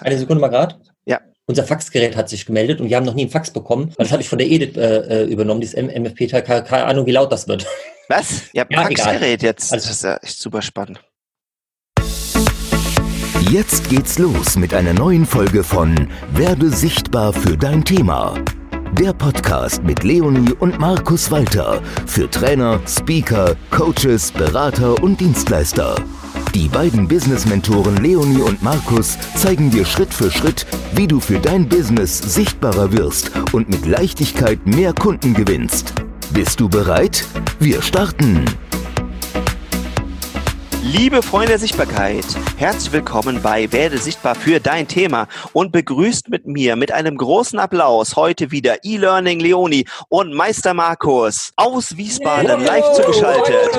Eine Sekunde mal gerade. Ja. Unser Faxgerät hat sich gemeldet und wir haben noch nie einen Fax bekommen. Das habe ich von der Edith äh, äh übernommen, dieses MFP-Teil. Keine Ahnung, wie laut das wird. Was? Ihr habt ein ja, Faxgerät jetzt. Also, das ist ja echt super spannend. Jetzt geht's los mit einer neuen Folge von Werde sichtbar für dein Thema. Der Podcast mit Leonie und Markus Walter für Trainer, Speaker, Coaches, Berater und Dienstleister. Die beiden Business-Mentoren Leonie und Markus zeigen dir Schritt für Schritt, wie du für dein Business sichtbarer wirst und mit Leichtigkeit mehr Kunden gewinnst. Bist du bereit? Wir starten! Liebe Freunde der Sichtbarkeit, herzlich willkommen bei Werde sichtbar für dein Thema und begrüßt mit mir mit einem großen Applaus heute wieder E-Learning Leonie und Meister Markus aus Wiesbaden live zugeschaltet.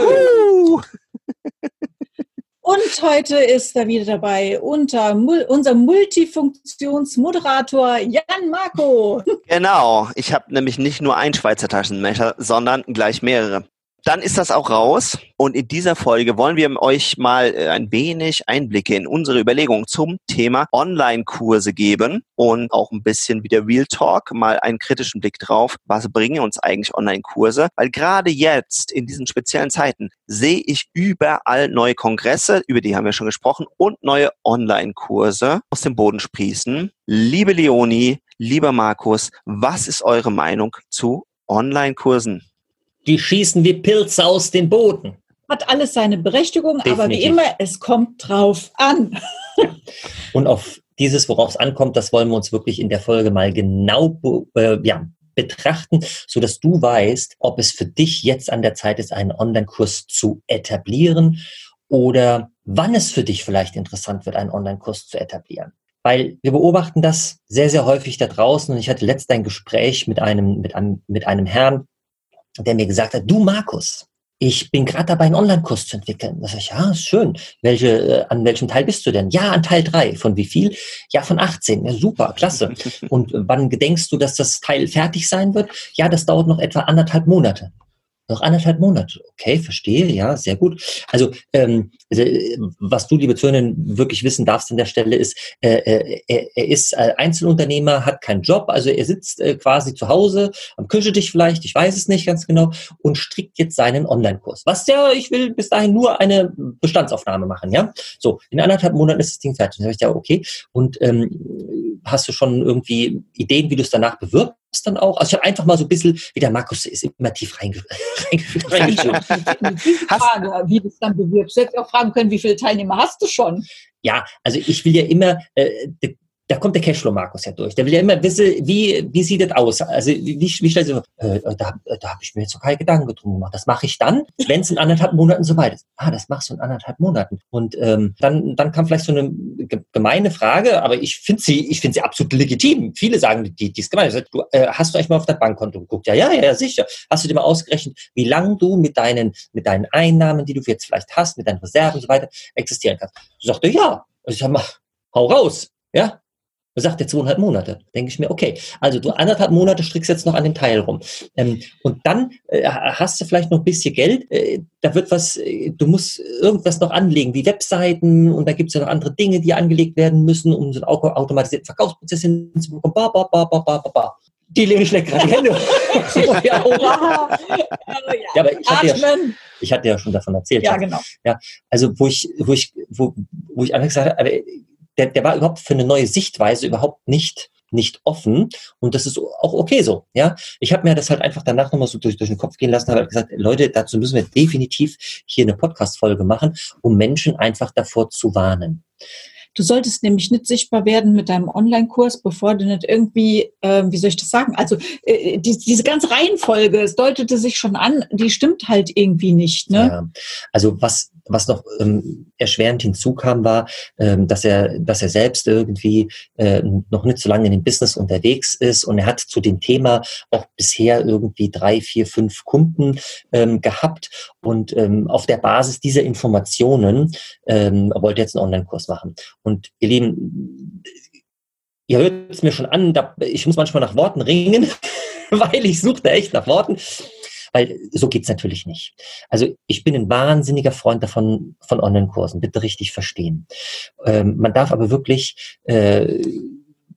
Und heute ist er wieder dabei unter unser Multifunktionsmoderator Jan Marco. Genau, ich habe nämlich nicht nur ein Schweizer Taschenmesser, sondern gleich mehrere. Dann ist das auch raus. Und in dieser Folge wollen wir euch mal äh, ein wenig Einblicke in unsere Überlegungen zum Thema Online-Kurse geben und auch ein bisschen wieder Real Talk, mal einen kritischen Blick drauf. Was bringen uns eigentlich Online-Kurse? Weil gerade jetzt, in diesen speziellen Zeiten, sehe ich überall neue Kongresse, über die haben wir schon gesprochen, und neue Online-Kurse aus dem Boden sprießen. Liebe Leonie, lieber Markus, was ist eure Meinung zu Online-Kursen? Die schießen wie Pilze aus den Boden. Hat alles seine Berechtigung, Definitiv. aber wie immer, es kommt drauf an. Und auf dieses, worauf es ankommt, das wollen wir uns wirklich in der Folge mal genau äh, ja, betrachten, so dass du weißt, ob es für dich jetzt an der Zeit ist, einen Online-Kurs zu etablieren oder wann es für dich vielleicht interessant wird, einen Online-Kurs zu etablieren. Weil wir beobachten das sehr, sehr häufig da draußen. Und ich hatte letzt ein Gespräch mit einem, mit einem, mit einem Herrn, der mir gesagt hat, du Markus, ich bin gerade dabei, einen Online-Kurs zu entwickeln. Da sag ich, ja, ist schön. Welche, äh, an welchem Teil bist du denn? Ja, an Teil drei. Von wie viel? Ja, von 18. Ja, super, klasse. Und wann gedenkst du, dass das Teil fertig sein wird? Ja, das dauert noch etwa anderthalb Monate. Noch anderthalb Monate. Okay, verstehe, ja, sehr gut. Also, ähm, was du, liebe Zuhörerin, wirklich wissen darfst an der Stelle ist, äh, äh, er, er ist äh, Einzelunternehmer, hat keinen Job, also er sitzt äh, quasi zu Hause, am Küchentisch vielleicht, ich weiß es nicht ganz genau, und strickt jetzt seinen Online-Kurs. Was ja, ich will bis dahin nur eine Bestandsaufnahme machen, ja. So, in anderthalb Monaten ist das Ding fertig. Dann habe ich ja, okay. Und ähm, hast du schon irgendwie Ideen, wie du es danach bewirbst? dann auch. Also ich habe einfach mal so ein bisschen, wie der Markus ist, immer tief Frage, wie du es dann bewirbst. Du hättest auch fragen können, wie viele Teilnehmer hast du schon? Ja, also ich will ja immer, äh, da kommt der Cashflow Markus ja durch. Der will ja immer wissen, wie, wie sieht das aus? Also wie, wie stellst du, äh, da, da habe ich mir jetzt so keine Gedanken drum gemacht. Das mache ich dann, wenn es in anderthalb Monaten soweit ist. Ah, das machst du in anderthalb Monaten. Und ähm, dann, dann kam vielleicht so eine gemeine Frage, aber ich finde sie, ich finde sie absolut legitim. Viele sagen, die, die ist gemein. Du, äh, hast du eigentlich mal auf dein Bankkonto geguckt? Ja, ja, ja, sicher. Hast du dir mal ausgerechnet, wie lange du mit deinen, mit deinen Einnahmen, die du jetzt vielleicht hast, mit deinen Reserven und so weiter, existieren kannst? Du sagte, ja. Also ich sag mal, hau raus. Ja, da sagt er zweieinhalb Monate. Denke ich mir, okay, also du anderthalb Monate strickst jetzt noch an dem Teil rum. Ähm, und dann äh, hast du vielleicht noch ein bisschen Geld. Äh, da wird was, äh, du musst irgendwas noch anlegen, wie Webseiten und da gibt es ja noch andere Dinge, die angelegt werden müssen, um so einen automatisierten Verkaufsprozess hinzubekommen. Ba, ba, ba, ba, ba, ba. Die Leonie schlägt gerade die Hände. ja, aber ich hatte, ja, ich hatte ja schon davon erzählt. Ja, genau. Ja, also wo ich, wo ich, wo, wo ich einfach gesagt habe, der, der war überhaupt für eine neue Sichtweise überhaupt nicht nicht offen und das ist auch okay so. Ja, ich habe mir das halt einfach danach nochmal so durch, durch den Kopf gehen lassen, habe gesagt, Leute, dazu müssen wir definitiv hier eine Podcast-Folge machen, um Menschen einfach davor zu warnen. Du solltest nämlich nicht sichtbar werden mit deinem Online-Kurs, bevor du nicht irgendwie, äh, wie soll ich das sagen? Also äh, die, diese ganze Reihenfolge, es deutete sich schon an, die stimmt halt irgendwie nicht. Ne? Ja. Also was was noch ähm, erschwerend hinzukam, war, ähm, dass er, dass er selbst irgendwie äh, noch nicht so lange in dem Business unterwegs ist und er hat zu dem Thema auch bisher irgendwie drei, vier, fünf Kunden ähm, gehabt und ähm, auf der Basis dieser Informationen ähm, wollte jetzt einen Online-Kurs machen. Und ihr Lieben, ihr hört es mir schon an, da, ich muss manchmal nach Worten ringen, weil ich suchte echt nach Worten. Weil so geht's natürlich nicht. Also ich bin ein wahnsinniger Freund davon, von Online-Kursen, bitte richtig verstehen. Ähm, man darf aber wirklich äh,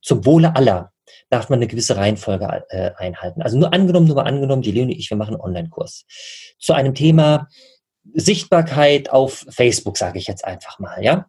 zum Wohle aller darf man eine gewisse Reihenfolge äh, einhalten. Also nur angenommen, nur mal angenommen, die Leonie und ich, wir machen einen Online-Kurs zu einem Thema Sichtbarkeit auf Facebook, sage ich jetzt einfach mal, ja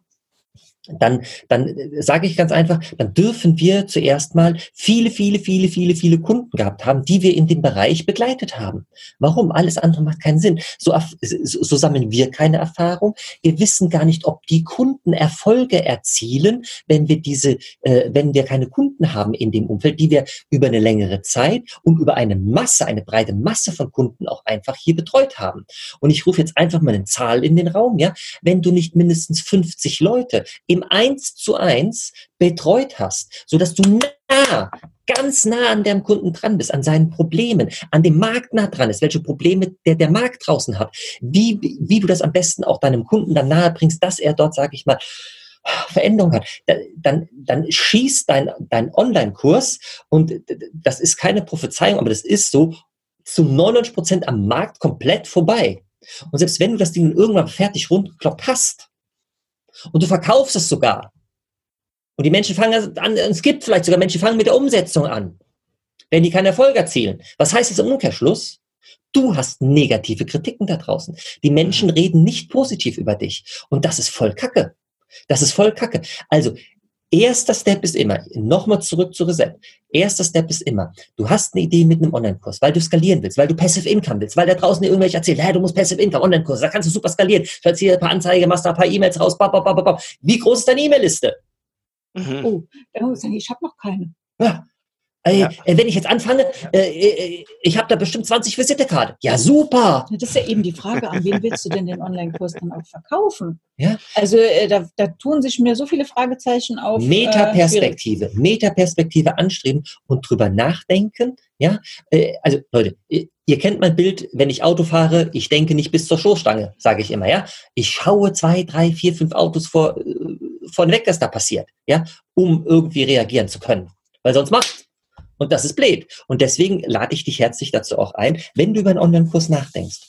dann, dann äh, sage ich ganz einfach, dann dürfen wir zuerst mal viele, viele, viele, viele, viele Kunden gehabt haben, die wir in dem Bereich begleitet haben. Warum? Alles andere macht keinen Sinn. So, so, sammeln wir keine Erfahrung. Wir wissen gar nicht, ob die Kunden Erfolge erzielen, wenn wir diese, äh, wenn wir keine Kunden haben in dem Umfeld, die wir über eine längere Zeit und über eine Masse, eine breite Masse von Kunden auch einfach hier betreut haben. Und ich rufe jetzt einfach mal eine Zahl in den Raum, ja. Wenn du nicht mindestens 50 Leute im Eins zu eins betreut hast, so dass du nah, ganz nah an dem Kunden dran bist, an seinen Problemen, an dem Markt nah dran ist, welche Probleme der, der Markt draußen hat, wie, wie du das am besten auch deinem Kunden dann nahe bringst, dass er dort, sage ich mal, Veränderung hat, dann, dann schießt dein, dein Online-Kurs und das ist keine Prophezeiung, aber das ist so zu 99 Prozent am Markt komplett vorbei. Und selbst wenn du das Ding irgendwann fertig rundgekloppt hast, und du verkaufst es sogar. Und die Menschen fangen an, es gibt vielleicht sogar Menschen, die fangen mit der Umsetzung an, wenn die keinen Erfolg erzielen. Was heißt das im Umkehrschluss? Du hast negative Kritiken da draußen. Die Menschen mhm. reden nicht positiv über dich. Und das ist voll Kacke. Das ist voll Kacke. Also, Erster Step ist immer, nochmal zurück zu Reset. Erster Step ist immer, du hast eine Idee mit einem Online-Kurs, weil du skalieren willst, weil du Passive Income willst, weil da draußen dir irgendwelche erzählen, hey, du musst Passive Income, Online-Kurs, da kannst du super skalieren. Du hast hier ein paar Anzeigen, machst da ein paar E-Mails raus, bap, bap, bap, bap. Wie groß ist deine E-Mail-Liste? Mhm. Oh, da muss ich sagen, ich habe noch keine. Ja, ja. Äh, wenn ich jetzt anfange, äh, äh ich habe da bestimmt 20 Visitekarte. Ja, super. Das ist ja eben die Frage, an wen willst du denn den Online-Kurs dann auch verkaufen? Ja. Also äh, da, da, tun sich mir so viele Fragezeichen auf. Äh, Metaperspektive, Metaperspektive anstreben und drüber nachdenken. Ja, also Leute, ihr kennt mein Bild, wenn ich Auto fahre, ich denke nicht bis zur Stoßstange, sage ich immer. Ja, ich schaue zwei, drei, vier, fünf Autos vor, von weg, was da passiert, ja, um irgendwie reagieren zu können, weil sonst macht und das ist blöd. Und deswegen lade ich dich herzlich dazu auch ein, wenn du über einen Online-Kurs nachdenkst.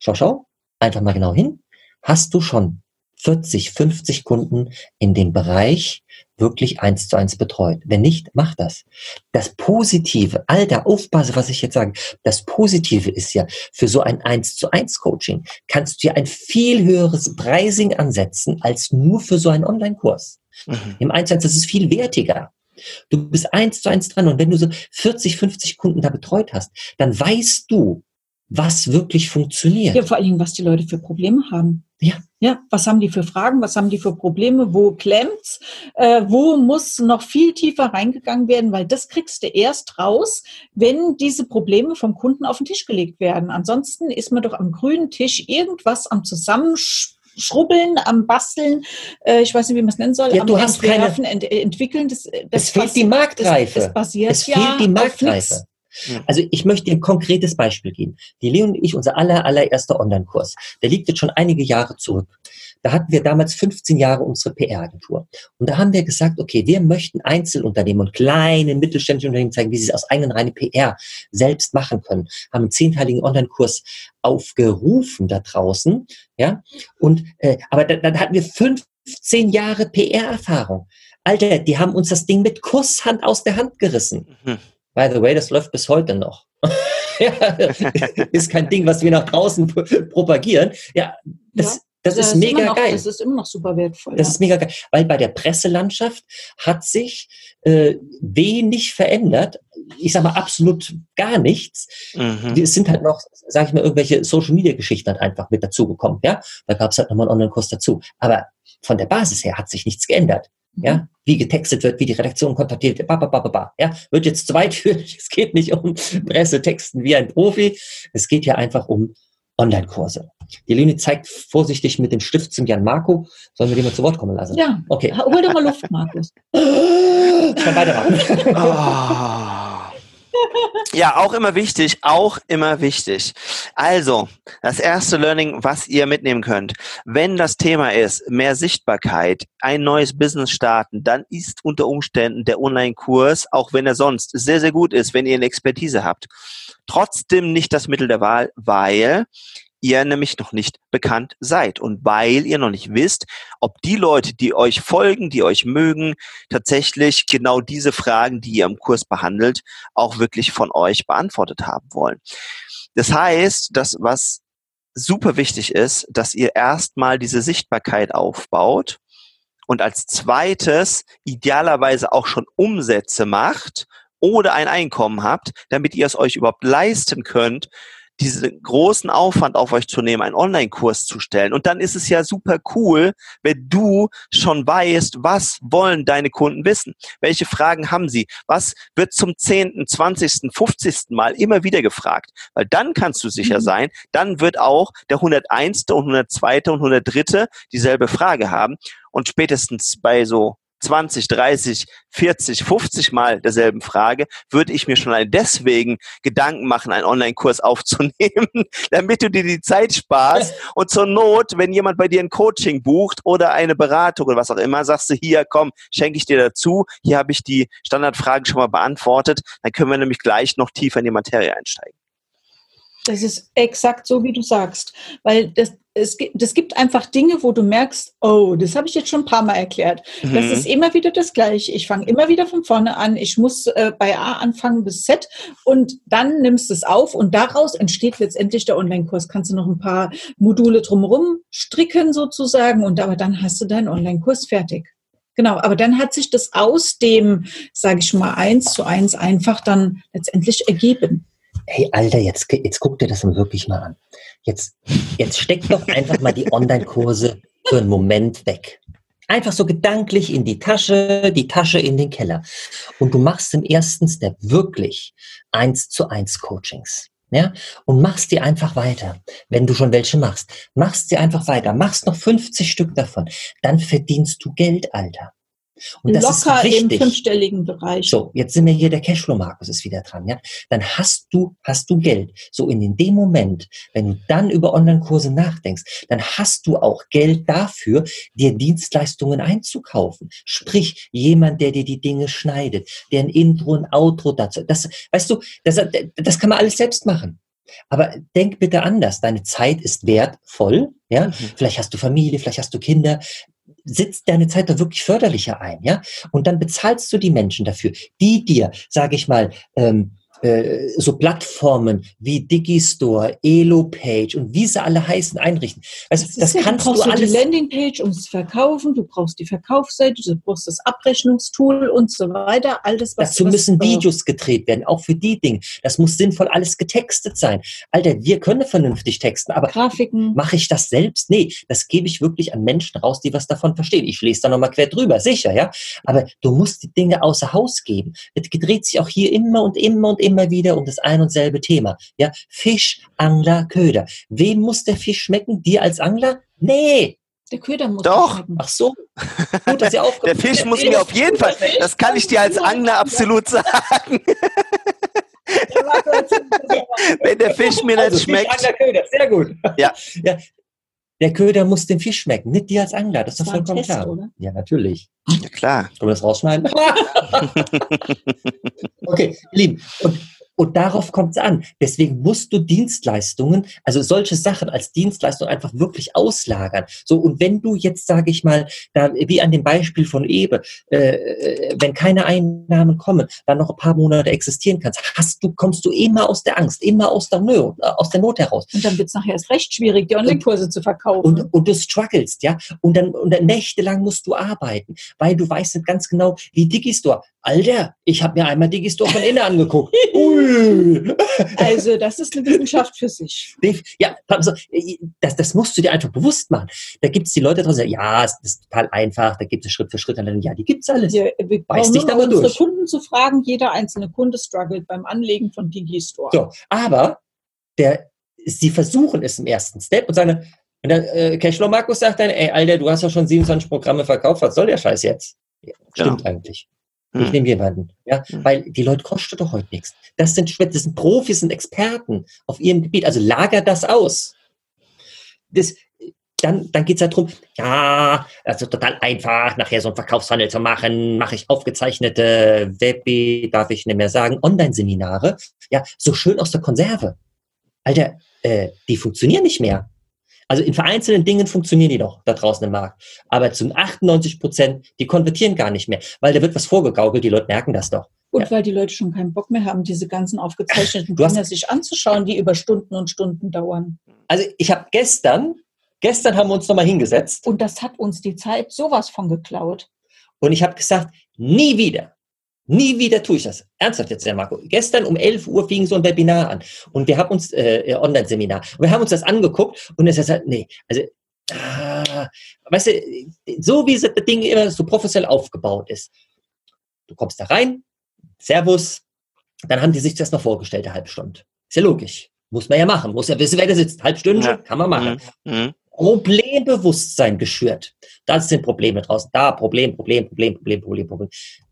Schau, schau, einfach mal genau hin. Hast du schon 40, 50 Kunden in dem Bereich wirklich eins zu eins betreut. Wenn nicht, mach das. Das Positive, alter, aufpasse, was ich jetzt sage. Das Positive ist ja, für so ein eins zu eins Coaching kannst du ja ein viel höheres Pricing ansetzen als nur für so einen Online-Kurs. Mhm. Im 1 zu 1, das ist viel wertiger. Du bist eins zu eins dran und wenn du so 40, 50 Kunden da betreut hast, dann weißt du, was wirklich funktioniert. Ja, vor allen Dingen, was die Leute für Probleme haben. Ja. Ja, was haben die für Fragen, was haben die für Probleme, wo klemmt's, äh, wo muss noch viel tiefer reingegangen werden, weil das kriegst du erst raus, wenn diese Probleme vom Kunden auf den Tisch gelegt werden. Ansonsten ist man doch am grünen Tisch irgendwas am Zusammenspielen Schrubbeln, am Basteln, äh, ich weiß nicht, wie man es nennen soll, ja, am du hast keine, ent entwickeln. Das, das es fehlt die Marktreife. Es, es basiert es fehlt ja die Marktreife. Also ich möchte dir ein konkretes Beispiel geben. Die Leon und ich, unser aller, allererster Online-Kurs, der liegt jetzt schon einige Jahre zurück. Da hatten wir damals 15 Jahre unsere PR-Agentur. Und da haben wir gesagt, okay, wir möchten Einzelunternehmen und kleine mittelständische Unternehmen zeigen, wie sie es aus eigenen reine PR selbst machen können. Haben einen zehnteiligen Online-Kurs aufgerufen da draußen. Ja, und, äh, aber dann, dann hatten wir 15 Jahre PR-Erfahrung. Alter, die haben uns das Ding mit Kusshand aus der Hand gerissen. Mhm. By the way, das läuft bis heute noch. ja, ist kein Ding, was wir nach draußen propagieren. Ja, das, ja. Das, das ist, ist mega noch, geil. Das ist immer noch super wertvoll. Das ja. ist mega geil, weil bei der Presselandschaft hat sich äh, wenig verändert. Ich sag mal absolut gar nichts. Mhm. Es sind halt noch, sage ich mal, irgendwelche Social Media Geschichten halt einfach mit dazugekommen. Ja, da gab es halt nochmal einen Online-Kurs dazu. Aber von der Basis her hat sich nichts geändert. Ja, mhm. wie getextet wird, wie die Redaktion kontaktiert wird, ba, ba, ba, ba, ba. ja, wird jetzt zu weit führen. Es geht nicht um Pressetexten wie ein Profi. Es geht ja einfach um Online-Kurse. Die Linie zeigt vorsichtig mit dem Stift zum Jan Marco. Sollen wir den mal zu Wort kommen lassen? Ja. Okay. Hol doch mal Luft, Markus. Ich kann weitermachen. oh. Ja, auch immer wichtig, auch immer wichtig. Also, das erste Learning, was ihr mitnehmen könnt, wenn das Thema ist, mehr Sichtbarkeit, ein neues Business starten, dann ist unter Umständen der Online-Kurs, auch wenn er sonst sehr, sehr gut ist, wenn ihr eine Expertise habt, trotzdem nicht das Mittel der Wahl, weil ihr nämlich noch nicht bekannt seid und weil ihr noch nicht wisst, ob die Leute, die euch folgen, die euch mögen, tatsächlich genau diese Fragen, die ihr im Kurs behandelt, auch wirklich von euch beantwortet haben wollen. Das heißt, das, was super wichtig ist, dass ihr erstmal diese Sichtbarkeit aufbaut und als zweites idealerweise auch schon Umsätze macht oder ein Einkommen habt, damit ihr es euch überhaupt leisten könnt, diesen großen Aufwand auf euch zu nehmen, einen Online-Kurs zu stellen. Und dann ist es ja super cool, wenn du schon weißt, was wollen deine Kunden wissen? Welche Fragen haben sie? Was wird zum 10., 20., 50. Mal immer wieder gefragt? Weil dann kannst du sicher mhm. sein, dann wird auch der 101. und 102. und 103. dieselbe Frage haben. Und spätestens bei so 20, 30, 40, 50 Mal derselben Frage, würde ich mir schon deswegen Gedanken machen, einen Online-Kurs aufzunehmen, damit du dir die Zeit sparst und zur Not, wenn jemand bei dir ein Coaching bucht oder eine Beratung oder was auch immer, sagst du hier, komm, schenke ich dir dazu, hier habe ich die Standardfragen schon mal beantwortet, dann können wir nämlich gleich noch tiefer in die Materie einsteigen. Das ist exakt so, wie du sagst. Weil das, es, das gibt einfach Dinge, wo du merkst, oh, das habe ich jetzt schon ein paar Mal erklärt. Mhm. Das ist immer wieder das Gleiche. Ich fange immer wieder von vorne an. Ich muss äh, bei A anfangen bis Z und dann nimmst du es auf und daraus entsteht letztendlich der Online-Kurs. Kannst du noch ein paar Module drumherum stricken sozusagen und aber dann hast du deinen Online-Kurs fertig. Genau, aber dann hat sich das aus dem, sage ich mal, eins zu eins einfach dann letztendlich ergeben hey Alter, jetzt, jetzt guck dir das wirklich mal an. Jetzt, jetzt steck doch einfach mal die Online-Kurse für einen Moment weg. Einfach so gedanklich in die Tasche, die Tasche in den Keller. Und du machst im ersten Step wirklich eins zu eins Coachings. Ja, und machst die einfach weiter. Wenn du schon welche machst, machst sie einfach weiter. Machst noch 50 Stück davon. Dann verdienst du Geld, Alter. Und das Locker ist im fünfstelligen Bereich. So, jetzt sind wir hier, der Cashflow Markus ist wieder dran, ja. Dann hast du, hast du Geld. So, in dem Moment, wenn du dann über Online-Kurse nachdenkst, dann hast du auch Geld dafür, dir Dienstleistungen einzukaufen. Sprich, jemand, der dir die Dinge schneidet, der ein Intro, ein Outro dazu, das, weißt du, das, das kann man alles selbst machen. Aber denk bitte anders. Deine Zeit ist wertvoll. Ja, mhm. vielleicht hast du Familie, vielleicht hast du Kinder sitzt deine Zeit da wirklich förderlicher ein, ja? Und dann bezahlst du die Menschen dafür, die dir, sage ich mal, ähm, äh, so Plattformen wie Digistore, Elopage und wie sie alle heißen einrichten. Also das, das ja, kannst du, du alles. Die Landingpage ums Verkaufen, du brauchst die Verkaufsseite, du brauchst das Abrechnungstool und so weiter. Alles was Dazu müssen Videos gedreht werden, auch für die Dinge. Das muss sinnvoll alles getextet sein. Alter, wir können vernünftig texten, aber Grafiken. Mache ich das selbst? Nee, das gebe ich wirklich an Menschen raus, die was davon verstehen. Ich lese da nochmal quer drüber, sicher, ja. Aber du musst die Dinge außer Haus geben. Es gedreht sich auch hier immer und immer und immer immer wieder um das ein und selbe Thema. Ja, Fisch, Angler, Köder. Wem muss der Fisch schmecken? Dir als Angler? Nee, der Köder muss Doch. Schmecken. Ach so. Gut, dass ihr Der Fisch der muss mir auf jeden Fall, das kann ich dir als Angler absolut sagen. Wenn der Fisch mir also nicht schmeckt. Fisch, Angler, Köder, sehr gut. Ja. ja. Der Köder muss dem Fisch schmecken, nicht dir als Angler. Das ist doch vollkommen Test, klar. Oder? Ja, natürlich. Ja, klar. Können wir das rausschneiden? okay, ihr Lieben. Und und darauf kommt es an. Deswegen musst du Dienstleistungen, also solche Sachen als Dienstleistung einfach wirklich auslagern. So, und wenn du jetzt, sage ich mal, da, wie an dem Beispiel von Ebe, äh, wenn keine Einnahmen kommen, dann noch ein paar Monate existieren kannst, hast du, kommst du immer aus der Angst, immer aus der Not, äh, aus der Not heraus. Und dann wird es nachher erst recht schwierig, die Online-Kurse zu verkaufen. Und, und du strugglest, ja. Und dann, und dann nächtelang musst du arbeiten, weil du weißt nicht ganz genau, wie Digistore. Alter, ich habe mir einmal Digistore von innen angeguckt. Ui. Also das ist eine Wissenschaft für sich. Ja, das, das musst du dir einfach bewusst machen. Da gibt es die Leute draußen, ja, das ist total einfach, da gibt es Schritt für Schritt. Ja, die gibt es alles. Wir Weiß dich da mal unsere durch. Kunden zu fragen, jeder einzelne Kunde struggelt beim Anlegen von Digistore. So, aber der, sie versuchen es im ersten Step und sagen, wenn der äh, Cashflow Markus sagt dann, ey, Alter, du hast ja schon 27 Programme verkauft, was soll der Scheiß jetzt? Ja, stimmt ja. eigentlich. Ich Hm. nehme jemanden. Ja, Hm. weil die Leute kosten doch heute nichts. Das sind, das sind Profis und Experten auf ihrem Gebiet. Also lager das aus. Das, dann, dann geht's ja drum. ja, also total einfach, nachher so einen Verkaufshandel zu machen, mache ich aufgezeichnete Webi, darf ich nicht mehr sagen, Online-Seminare, ja, so schön aus der Konserve. Alter, äh, die funktionieren nicht mehr. Also in vereinzelten Dingen funktionieren die noch da draußen im Markt. Aber zu 98 Prozent, die konvertieren gar nicht mehr, weil da wird was vorgegaukelt, die Leute merken das doch. Und Ja. weil die Leute schon keinen Bock mehr haben, diese ganzen aufgezeichneten Dinge sich anzuschauen, die über Stunden und Stunden dauern. Also ich habe gestern, gestern haben wir uns nochmal hingesetzt Und das hat uns die Zeit sowas von geklaut. und ich habe gesagt, nie wieder, nie wieder tue ich das. Ernsthaft jetzt, Herr Marco. Gestern um 11 Uhr fing so ein Webinar an und wir haben uns, äh, Online-Seminar, und wir haben uns das angeguckt und es ist halt, nee, also, ah, weißt du, so wie das Ding immer so professionell aufgebaut ist. Du kommst da rein, Servus, dann haben die sich das noch vorgestellt, eine halbe Stunde. Ist ja logisch. Muss man ja machen. Muss ja wissen, wer da sitzt. Halb Stunde, Ja. kann man machen. Mhm. Problembewusstsein geschürt. Das sind Probleme draußen. Da, Problem, Problem, Problem, Problem, Problem, Problem. Äh,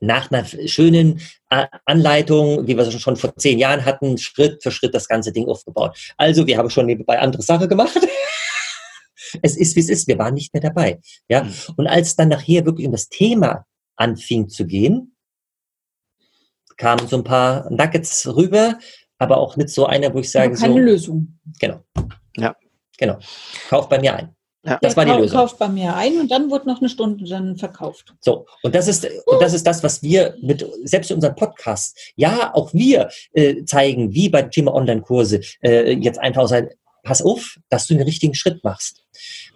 nach einer schönen A- Anleitung, wie wir es schon vor zehn Jahren hatten, Schritt für Schritt das ganze Ding aufgebaut. Also, wir haben schon nebenbei andere Sache gemacht. es ist, wie es ist. Wir waren nicht mehr dabei. Ja. Mhm. Und als dann nachher wirklich um das Thema anfing zu gehen, kamen so ein paar Nuggets rüber, aber auch nicht so einer, wo ich sage, keine so, Lösung. Genau. Ja. Genau. Kauf bei mir ein. Ja. Das Der war die Lösung. Kauft bei mir ein und dann wird noch eine Stunde dann verkauft. So. Und das ist, und das ist das, was wir mit, selbst in unserem Podcast, ja, auch wir äh, zeigen, wie beim Thema Online-Kurse, äh, jetzt einfach sein, pass auf, dass du den richtigen Schritt machst.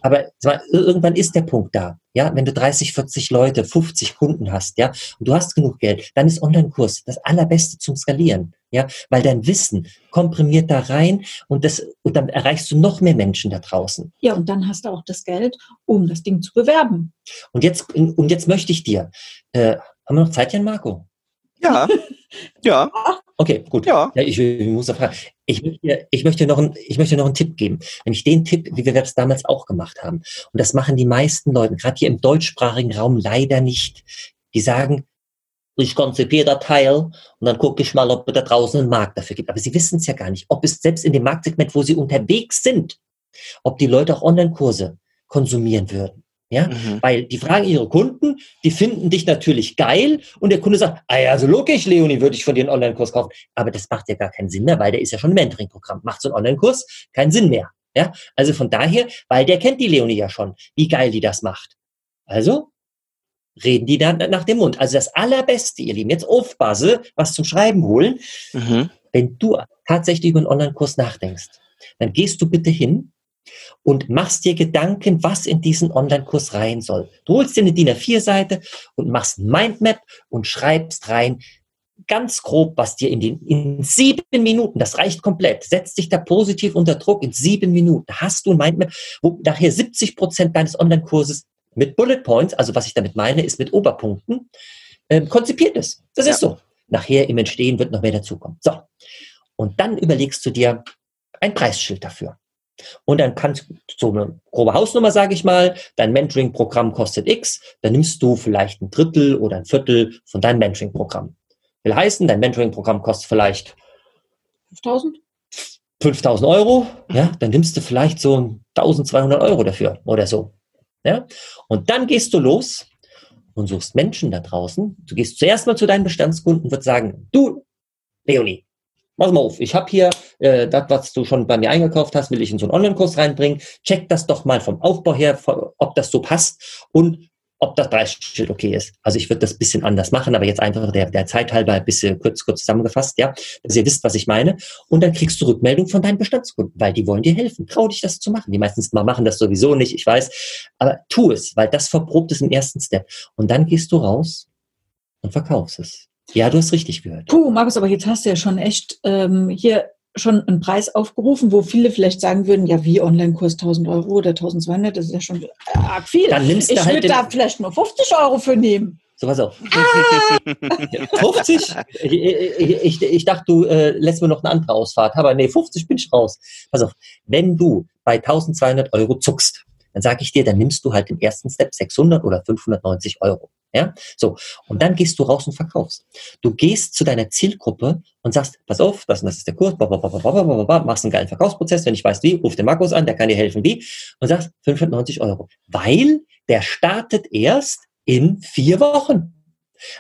Aber mal, irgendwann ist der Punkt da. Ja, wenn du 30, 40 Leute, 50 Kunden hast, ja, und du hast genug Geld, dann ist Online-Kurs das allerbeste zum Skalieren. Ja, weil dein Wissen komprimiert da rein und das, und dann erreichst du noch mehr Menschen da draußen. Ja, und dann hast du auch das Geld, um das Ding zu bewerben. Und jetzt, und jetzt möchte ich dir, äh, haben wir noch Zeit, Jan Marco? Ja. Ja. Okay, gut. Ja. Ja, ich, ich muss noch fragen. Ich möchte, ich möchte noch, einen, ich möchte noch einen Tipp geben. Nämlich den Tipp, wie wir das damals auch gemacht haben. Und das machen die meisten Leute, gerade hier im deutschsprachigen Raum leider nicht. Die sagen, ich konzipiere das Teil und dann gucke ich mal, ob es da draußen einen Markt dafür gibt. Aber sie wissen es ja gar nicht, ob es selbst in dem Marktsegment, wo sie unterwegs sind, ob die Leute auch Online-Kurse konsumieren würden. Ja, Mhm. weil die fragen ihre Kunden, die finden dich natürlich geil und der Kunde sagt, ah ja, also logisch, Leonie, würde ich von dir einen Online-Kurs kaufen. Aber das macht ja gar keinen Sinn mehr, weil der ist ja schon ein Mentoring-Programm. Macht so ein Online-Kurs keinen Sinn mehr. Ja, also von daher, weil der kennt die Leonie ja schon, wie geil die das macht. Also reden die dann nach dem Mund. Also das Allerbeste, ihr Lieben, jetzt aufpasse, was zum Schreiben holen. Mhm. Wenn du tatsächlich über einen Online-Kurs nachdenkst, dann gehst du bitte hin und machst dir Gedanken, was in diesen Online-Kurs rein soll. Du holst dir eine DIN A4-Seite und machst ein Mindmap und schreibst rein, ganz grob, was dir in den, in sieben Minuten, das reicht komplett, setzt dich da positiv unter Druck in sieben Minuten, hast du ein Mindmap, wo nachher 70 Prozent deines Online-Kurses mit Bullet Points, also was ich damit meine, ist mit Oberpunkten, ähm, konzipiert ist. Das ist so. Nachher im Entstehen wird noch mehr dazukommen. So. Und dann überlegst du dir ein Preisschild dafür. Und dann kannst du so eine grobe Hausnummer, sage ich mal, dein Mentoring-Programm kostet X, dann nimmst du vielleicht ein Drittel oder ein Viertel von deinem Mentoring-Programm. Will heißen, dein Mentoring-Programm kostet vielleicht 5000? 5000 Euro, ja, dann nimmst du vielleicht so 1200 Euro dafür oder so. Ja? Und dann gehst du los und suchst Menschen da draußen. Du gehst zuerst mal zu deinen Bestandskunden und würdest sagen, du, Leonie, Pass mal auf, ich habe hier äh, das, was du schon bei mir eingekauft hast, will ich in so einen Online-Kurs reinbringen. Check das doch mal vom Aufbau her, ob das so passt und ob das Preisschild okay ist. Also ich würde das bisschen anders machen, aber jetzt einfach der, der Zeit halber ein bisschen kurz, kurz zusammengefasst, ja, dass ihr wisst, was ich meine. Und dann kriegst du Rückmeldung von deinen Bestandskunden, weil die wollen dir helfen. Trau dich, das zu machen. Die meisten mal machen das sowieso nicht, ich weiß. Aber tu es, weil das verprobt es im ersten Step. Und dann gehst du raus und verkaufst es. Ja, du hast richtig gehört. Puh, Markus, aber jetzt hast du ja schon echt ähm, hier schon einen Preis aufgerufen, wo viele vielleicht sagen würden, ja, wie Online-Kurs 1000 Euro oder 1200, das ist ja schon arg viel. Dann nimmst du ich halt würde da vielleicht nur 50 Euro für nehmen. So, pass auf. 50? Ich, ich, ich, ich dachte, du äh, lässt mir noch eine andere Ausfahrt. Aber nee, 50 bin ich raus. Pass auf, wenn du bei 1200 Euro zuckst, dann sage ich dir, dann nimmst du halt im ersten Step 600 oder 590 Euro. Ja, so. Und dann gehst du raus und verkaufst. Du gehst zu deiner Zielgruppe und sagst, pass auf, das das ist der Kurs, machst einen geilen Verkaufsprozess. Wenn ich weiß wie, ruf den Markus an, der kann dir helfen wie. Und sagst 590 Euro. Weil der startet erst in vier Wochen.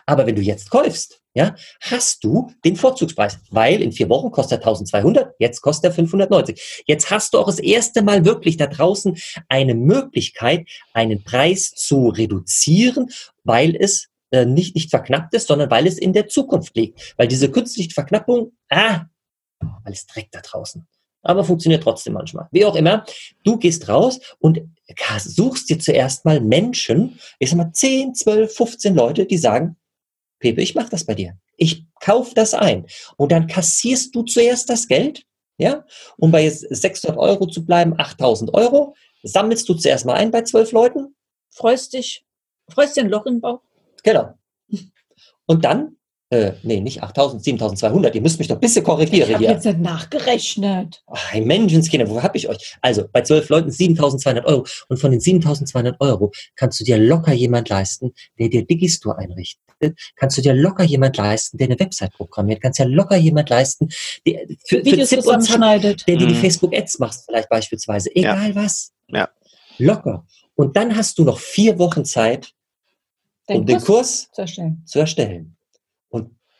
Aber wenn du jetzt kaufst, ja, hast du den Vorzugspreis, weil in vier Wochen kostet er 1200, jetzt kostet er 590. Jetzt hast du auch das erste Mal wirklich da draußen eine Möglichkeit, einen Preis zu reduzieren, weil es äh, nicht, nicht verknappt ist, sondern weil es in der Zukunft liegt. Weil diese künstliche Verknappung, ah, weil es trägt da draußen. Aber funktioniert trotzdem manchmal. Wie auch immer, du gehst raus und suchst dir zuerst mal Menschen, ich sag mal 10, 12, 15 Leute, die sagen, Pepe, ich mache das bei dir. Ich kauf das ein. Und dann kassierst du zuerst das Geld, ja, um bei 600 Euro zu bleiben, 8000 Euro, sammelst du zuerst mal ein bei zwölf Leuten. Freust dich, freust dir ein Loch im Bauch. Genau. Und dann äh, nee, nicht 8000, 7200. Ihr müsst mich doch ein bisschen korrigieren ich hier. Ich habe jetzt nicht nachgerechnet. Ach, Menschenskinder, wo habe ich euch? Also, bei zwölf Leuten 7200 Euro. Und von den 7200 Euro kannst du dir locker jemand leisten, der dir Digistore einrichtet. Kannst du dir locker jemand leisten, der eine Website programmiert. Kannst ja locker jemand leisten, der für, Videos für Zip und Zap, der dir mhm. die Facebook-Ads macht, vielleicht beispielsweise. Egal ja. was. Ja. Locker. Und dann hast du noch vier Wochen Zeit, den um Kurs den Kurs zu erstellen. zu erstellen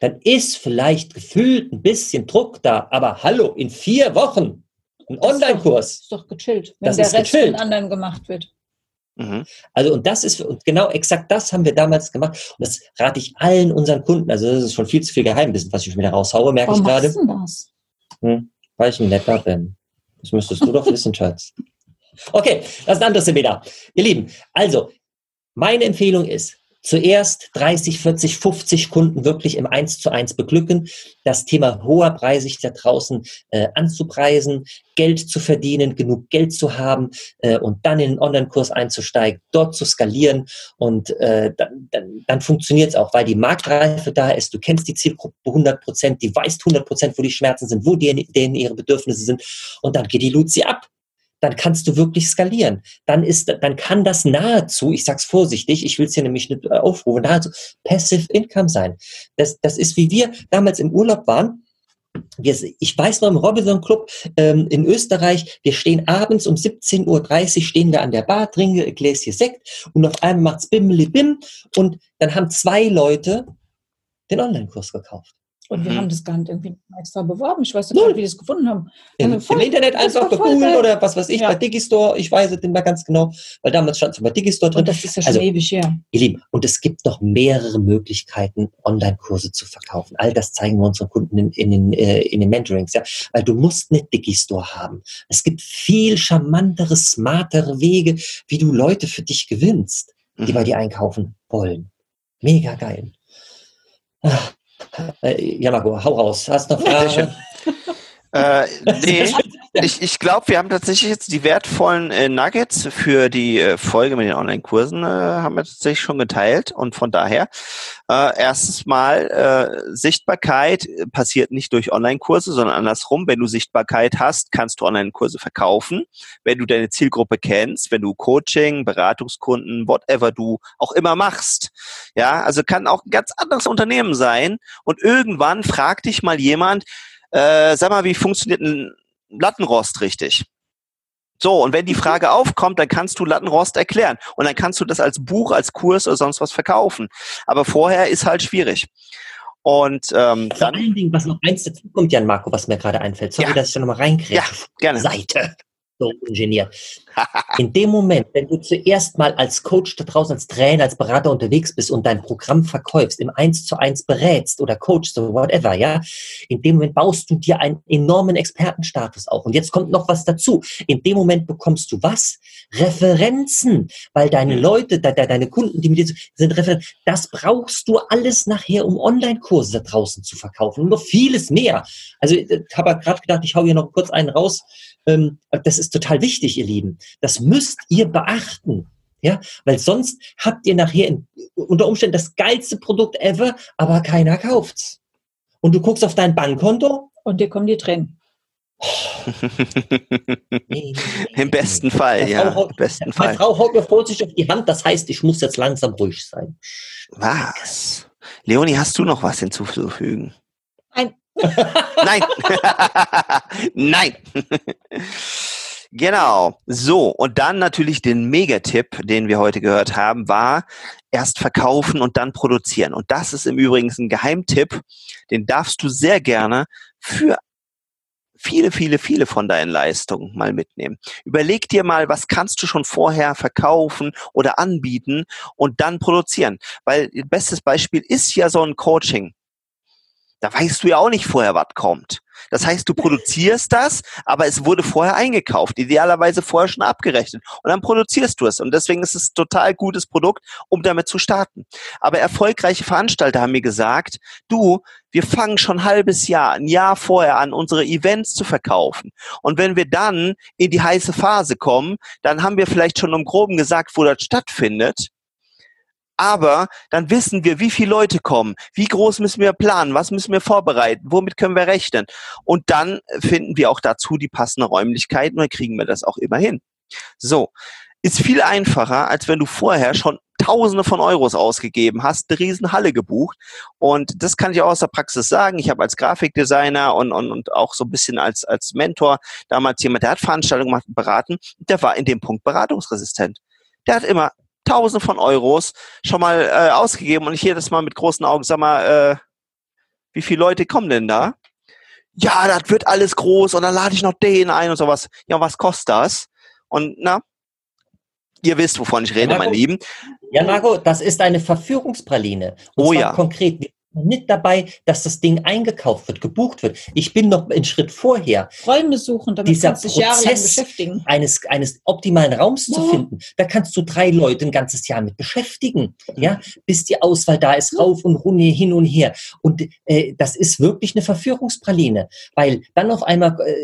dann ist vielleicht gefühlt ein bisschen Druck da, aber hallo, in vier Wochen ein Online-Kurs. Ist doch gechillt, wenn das der Rest gechillt. von anderen gemacht wird. Mhm. Also und das ist und genau exakt das haben wir damals gemacht und das rate ich allen unseren Kunden. Also das ist schon viel zu viel Geheimwissen, was ich schon wieder raushaue, merke Warum ich gerade. Warum das? Hm, weil ich ein netter bin. Das müsstest du doch wissen, Schatz. Okay, das ist ein anderes Seminar. Ihr Lieben, also meine Empfehlung ist, zuerst 30, 40, 50 Kunden wirklich im 1 zu 1 beglücken, das Thema hoher Preisig da draußen äh, anzupreisen, Geld zu verdienen, genug Geld zu haben äh, und dann in den Online-Kurs einzusteigen, dort zu skalieren und äh, dann, dann, dann funktioniert es auch, weil die Marktreife da ist, du kennst die Zielgruppe 100 Prozent, die weißt 100 Prozent, wo die Schmerzen sind, wo die, denen ihre Bedürfnisse sind und dann geht die Luzi ab dann kannst du wirklich skalieren. Dann ist, dann kann das nahezu, ich sag's vorsichtig, ich will es hier nämlich nicht äh, aufrufen, nahezu Passive Income sein. Das, das ist wie wir damals im Urlaub waren. Wir, ich weiß noch im Robinson Club ähm, in Österreich, wir stehen abends um 17.30 Uhr, stehen wir an der Bar, trinken ein Gläschen Sekt und auf einmal macht's bimmeli bim und dann haben zwei Leute den Online-Kurs gekauft. Und wir mhm. haben das gar nicht irgendwie extra beworben. Ich weiß nicht, wie wir das gefunden haben. Im, Im Internet einfach gegoogelt oder was weiß ich, ja. bei Digistore. Ich weiß es nicht mehr ganz genau, weil damals stand es bei Digistore drin. Und das ist ja schon also, ewig her. Ihr Lieben, und es gibt noch mehrere Möglichkeiten, Online-Kurse zu verkaufen. All das zeigen wir unseren Kunden in, in, in, äh, in den Mentorings. Ja? Weil du musst nicht Digistore haben. Es gibt viel charmantere, smartere Wege, wie du Leute für dich gewinnst, die mhm. bei dir einkaufen wollen. Mega geil. Ach. Äh, ja, Marco, hau raus. Hast du noch Fragen? Äh, nee, ich, ich glaube, wir haben tatsächlich jetzt die wertvollen äh, Nuggets für die äh, Folge mit den Online-Kursen äh, haben wir tatsächlich schon geteilt und von daher äh, erstens mal äh, Sichtbarkeit passiert nicht durch Online-Kurse, sondern andersrum. Wenn du Sichtbarkeit hast, kannst du Online-Kurse verkaufen. Wenn du deine Zielgruppe kennst, wenn du Coaching, Beratungskunden, whatever du auch immer machst, ja, also kann auch ein ganz anderes Unternehmen sein und irgendwann fragt dich mal jemand äh, sag mal, wie funktioniert ein Lattenrost richtig? So, und wenn die Frage aufkommt, dann kannst du Lattenrost erklären. Und dann kannst du das als Buch, als Kurs oder sonst was verkaufen. Aber vorher ist halt schwierig. Und ähm, Vor allen Dingen, was noch eins dazu kommt, Jan Marco, was mir gerade einfällt. Sorry, ja. dass ich da nochmal reinkriege. Ja, gerne. Seite Ingenieur. In dem Moment, wenn du zuerst mal als Coach da draußen, als Trainer, als Berater unterwegs bist und dein Programm verkaufst, im Eins zu eins berätst oder coachst oder whatever, ja, in dem Moment baust du dir einen enormen Expertenstatus auf. Und jetzt kommt noch was dazu. In dem Moment bekommst du was? Referenzen, weil deine Leute, de, de, deine Kunden, die mit dir sind Referenzen. Das brauchst du alles nachher, um Online-Kurse da draußen zu verkaufen und noch vieles mehr. Also ich habe gerade gedacht, ich hau hier noch kurz einen raus ähm, das ist total wichtig, ihr Lieben. Das müsst ihr beachten. Ja, weil sonst habt ihr nachher in, unter Umständen das geilste Produkt ever, aber keiner kauft's. Und du guckst auf dein Bankkonto. Und dir kommen die Tränen. Im besten Fall, Meine ja. Frau haut- Im besten Meine Fall. Frau haut mir vorsichtig auf die Hand, das heißt, ich muss jetzt langsam ruhig sein. Was? Leonie, hast du noch was hinzuzufügen? Nein. Nein. Nein. genau. So, und dann natürlich den Megatipp, den wir heute gehört haben, war erst verkaufen und dann produzieren. Und das ist im Übrigen ein Geheimtipp, den darfst du sehr gerne für viele, viele, viele von deinen Leistungen mal mitnehmen. Überleg dir mal, was kannst du schon vorher verkaufen oder anbieten und dann produzieren. Weil bestes Beispiel ist ja so ein Coaching. Da weißt du ja auch nicht vorher, was kommt. Das heißt, du produzierst das, aber es wurde vorher eingekauft, idealerweise vorher schon abgerechnet. Und dann produzierst du es. Und deswegen ist es ein total gutes Produkt, um damit zu starten. Aber erfolgreiche Veranstalter haben mir gesagt, du, wir fangen schon ein halbes Jahr, ein Jahr vorher an, unsere Events zu verkaufen. Und wenn wir dann in die heiße Phase kommen, dann haben wir vielleicht schon im Groben gesagt, wo das stattfindet. Aber dann wissen wir, wie viele Leute kommen, wie groß müssen wir planen, was müssen wir vorbereiten, womit können wir rechnen. Und dann finden wir auch dazu die passenden Räumlichkeiten und dann kriegen wir das auch immer hin. So, ist viel einfacher, als wenn du vorher schon Tausende von Euros ausgegeben hast, eine Riesenhalle gebucht. Und das kann ich auch aus der Praxis sagen. Ich habe als Grafikdesigner und, und, und auch so ein bisschen als, als Mentor damals jemand, der hat Veranstaltungen gemacht, beraten, der war in dem Punkt beratungsresistent. Der hat immer Tausende von Euros schon mal äh, ausgegeben und ich jedes Mal mit großen Augen, sag mal, äh, wie viele Leute kommen denn da? Ja, das wird alles groß und dann lade ich noch den ein und sowas. Ja, was kostet das? Und na, ihr wisst, wovon ich rede, Marco? meine Lieben. Ja, Marco, das ist eine Verführungspraline. Und Oh ja. konkret. Nicht dabei, dass das Ding eingekauft wird, gebucht wird. Ich bin noch einen Schritt vorher, Räume suchen, damit Dieser kannst du dich jahrelang Prozess- beschäftigen. eines, eines optimalen Raums zu Ja. finden. Da kannst du drei Leute ein ganzes Jahr mit beschäftigen, ja, bis die Auswahl da ist, rauf und runter, hin und her. Und äh, das ist wirklich eine Verführungspraline, weil dann auf einmal äh,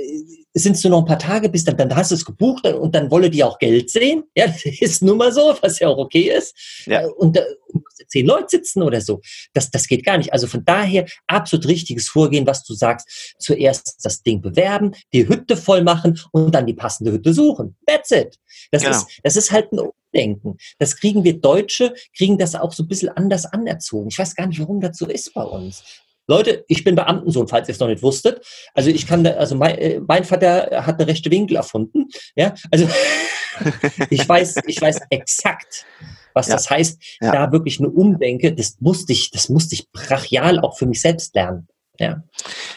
sind du noch ein paar Tage, bis dann, dann hast du es gebucht und dann wolle die auch Geld sehen. Ja, das ist nun mal so, was ja auch okay ist. Ja. Äh, Und da musst zehn Leute sitzen oder so. Das, das geht gar nicht. Also von daher absolut richtiges Vorgehen, was du sagst. Zuerst das Ding bewerben, die Hütte voll machen und dann die passende Hütte suchen. That's it. Das, Genau. ist, das ist halt ein Umdenken. Das kriegen wir Deutsche, kriegen das auch so ein bisschen anders anerzogen. Ich weiß gar nicht, warum das so ist bei uns. Leute, ich bin Beamtensohn, falls ihr es noch nicht wusstet. Also ich kann, da, also mein, äh, mein Vater hat eine rechte Winkel erfunden. Ja, also ich weiß, ich weiß exakt, was Ja. das heißt. Ja. Da wirklich eine Umdenke, das musste ich, das musste ich brachial auch für mich selbst lernen. Ja.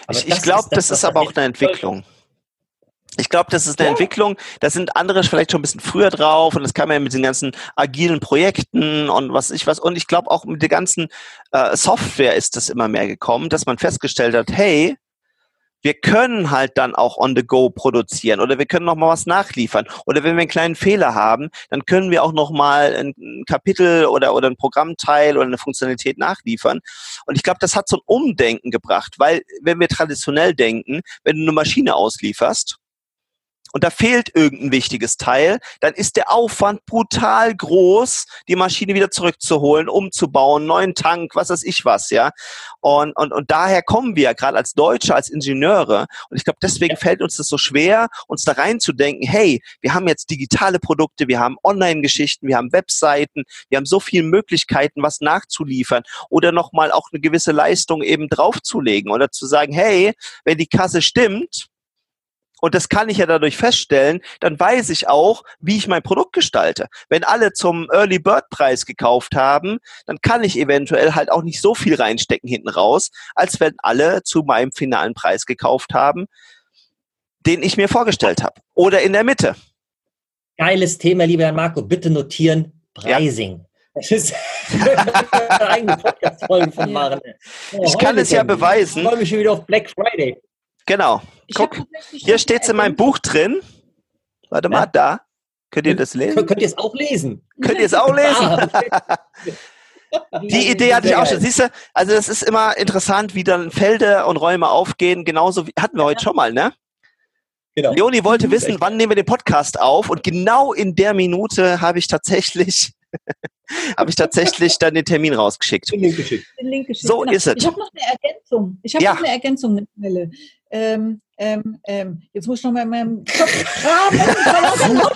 Aber Ich, ich glaube, das, was ist aber auch eine Entwicklung. Ich glaube, das ist eine. Entwicklung. Da sind andere vielleicht schon ein bisschen früher drauf und das kam ja mit den ganzen agilen Projekten und was ich was. Und ich glaube auch mit der ganzen äh, Software ist das immer mehr gekommen, dass man festgestellt hat, hey, wir können halt dann auch on the go produzieren oder wir können noch mal was nachliefern oder wenn wir einen kleinen Fehler haben, dann können wir auch noch mal ein, ein Kapitel oder oder ein Programmteil oder eine Funktionalität nachliefern. Und ich glaube, das hat so ein Umdenken gebracht, weil wenn wir traditionell denken, wenn du eine Maschine auslieferst und da fehlt irgendein wichtiges Teil, dann ist der Aufwand brutal groß, die Maschine wieder zurückzuholen, umzubauen, neuen Tank, was weiß ich was, ja. Und, und, und daher kommen wir gerade als Deutsche, als Ingenieure. Und ich glaube, deswegen fällt uns das so schwer, uns da reinzudenken, hey, wir haben jetzt digitale Produkte, wir haben Online-Geschichten, wir haben Webseiten, wir haben so viele Möglichkeiten, was nachzuliefern oder nochmal auch eine gewisse Leistung eben draufzulegen oder zu sagen, hey, wenn die Kasse stimmt, und das kann ich ja dadurch feststellen, dann weiß ich auch, wie ich mein Produkt gestalte. Wenn alle zum Early Bird Preis gekauft haben, dann kann ich eventuell halt auch nicht so viel reinstecken hinten raus, als wenn alle zu meinem finalen Preis gekauft haben, den ich mir vorgestellt habe. Oder in der Mitte. Geiles Thema, lieber Herr Marco. Bitte notieren. Ja. Pricing. Das ist eine eigene Podcast-Folge von Ja. machen. Ich kann es ja Ich beweisen. freue mich schon wieder auf Black Friday. Genau. Ich Guck, hier noch steht's in eine meinem Buch drin. Warte mal, Ja. da. Könnt ihr das lesen? Könnt, ihr es auch lesen? Könnt ihr es auch lesen? Ah. Die Idee hatte ich auch schon. Siehst du, also das ist immer interessant, wie dann Felder und Räume aufgehen. Genauso wie, hatten wir heute schon mal, ne? Genau. Leonie wollte Mhm, wissen, wann nehmen wir den Podcast auf und genau in der Minute habe ich tatsächlich habe ich tatsächlich dann den Termin rausgeschickt. Den Link geschickt. Den Link geschickt. So ist es. Ich habe noch eine Ergänzung. Ich habe Ja. noch eine Ergänzung mit Melle. Ähm, ähm, ähm, jetzt muss ich noch mal in meinem Kopf graben.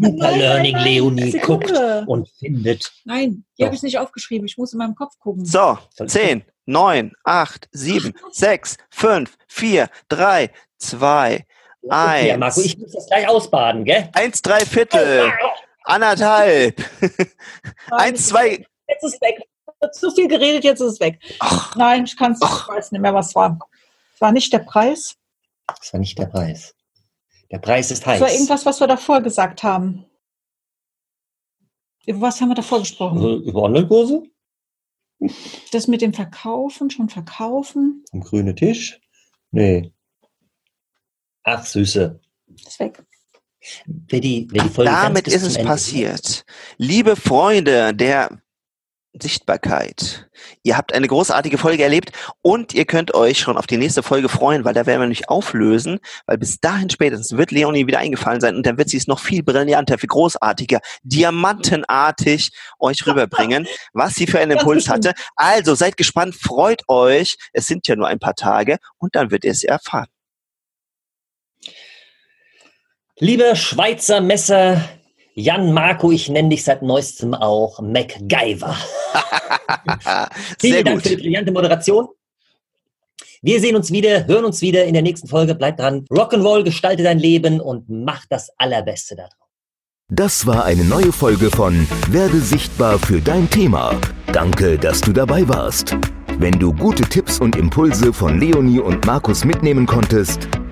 Super Learning, Leonie Sekunde. guckt und findet. Nein, die habe ich nicht aufgeschrieben. Ich muss in meinem Kopf gucken. So, Soll ich 10, 9, 8, 7, 6, 5, 4, 3, 2, Ja, Marco, Eins. ich muss das gleich ausbaden, gell? 1, 3 Viertel, anderthalb, 1, 2. Jetzt ist es weg. Zu viel geredet, jetzt ist es weg. Ach, Nein, ich kann es nicht mehr, was war. Es war nicht der Preis. Das war nicht der Preis. Der Preis ist Es heiß. war irgendwas, was wir davor gesagt haben. Über was haben wir davor gesprochen? Über über Online-Kurse? Das mit dem Verkaufen, schon verkaufen, Am grünen Tisch? Nee. Ach, Süße. ist weg. Wer die, wer die Folge damit ist es Ende passiert. Liebe Freunde der Sichtbarkeit, ihr habt eine großartige Folge erlebt und ihr könnt euch schon auf die nächste Folge freuen, weil da werden wir nämlich auflösen, weil bis dahin spätestens wird Leonie wieder eingefallen sein und dann wird sie es noch viel brillanter, viel großartiger, diamantenartig euch rüberbringen, was sie für einen Impuls hatte. Also seid gespannt, freut euch, es sind ja nur ein paar Tage und dann wird ihr es erfahren. Liebe Schweizer Messer, Jan Marco, ich nenne dich seit neuestem auch MacGyver. Vielen Sehr Dank für die gut. brillante Moderation. Wir sehen uns wieder, hören uns wieder in der nächsten Folge. Bleibt dran. Rock'n'Roll, gestalte dein Leben und mach das Allerbeste da drauf. Das war eine neue Folge von Werde sichtbar für dein Thema. Danke, dass du dabei warst. Wenn du gute Tipps und Impulse von Leonie und Markus mitnehmen konntest,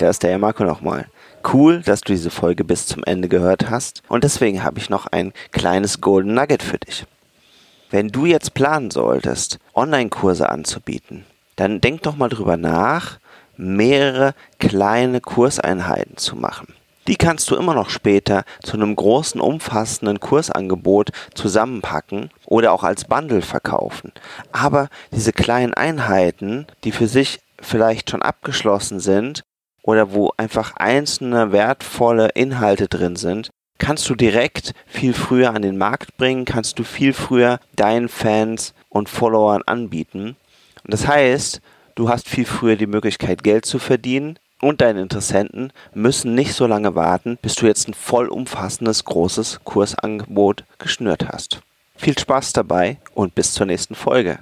da ist der Marco nochmal. Cool, dass du diese Folge bis zum Ende gehört hast und deswegen habe ich noch ein kleines Golden Nugget für dich. Wenn du jetzt planen solltest, Online-Kurse anzubieten, dann denk doch mal drüber nach, mehrere kleine Kurseinheiten zu machen. Die kannst du immer noch später zu einem großen, umfassenden Kursangebot zusammenpacken oder auch als Bundle verkaufen. Aber diese kleinen Einheiten, die für sich vielleicht schon abgeschlossen sind oder wo einfach einzelne wertvolle Inhalte drin sind, kannst du direkt viel früher an den Markt bringen, kannst du viel früher deinen Fans und Followern anbieten. Und das heißt, du hast viel früher die Möglichkeit, Geld zu verdienen und deine Interessenten müssen nicht so lange warten, bis du jetzt ein vollumfassendes großes Kursangebot geschnürt hast. Viel Spaß dabei und bis zur nächsten Folge.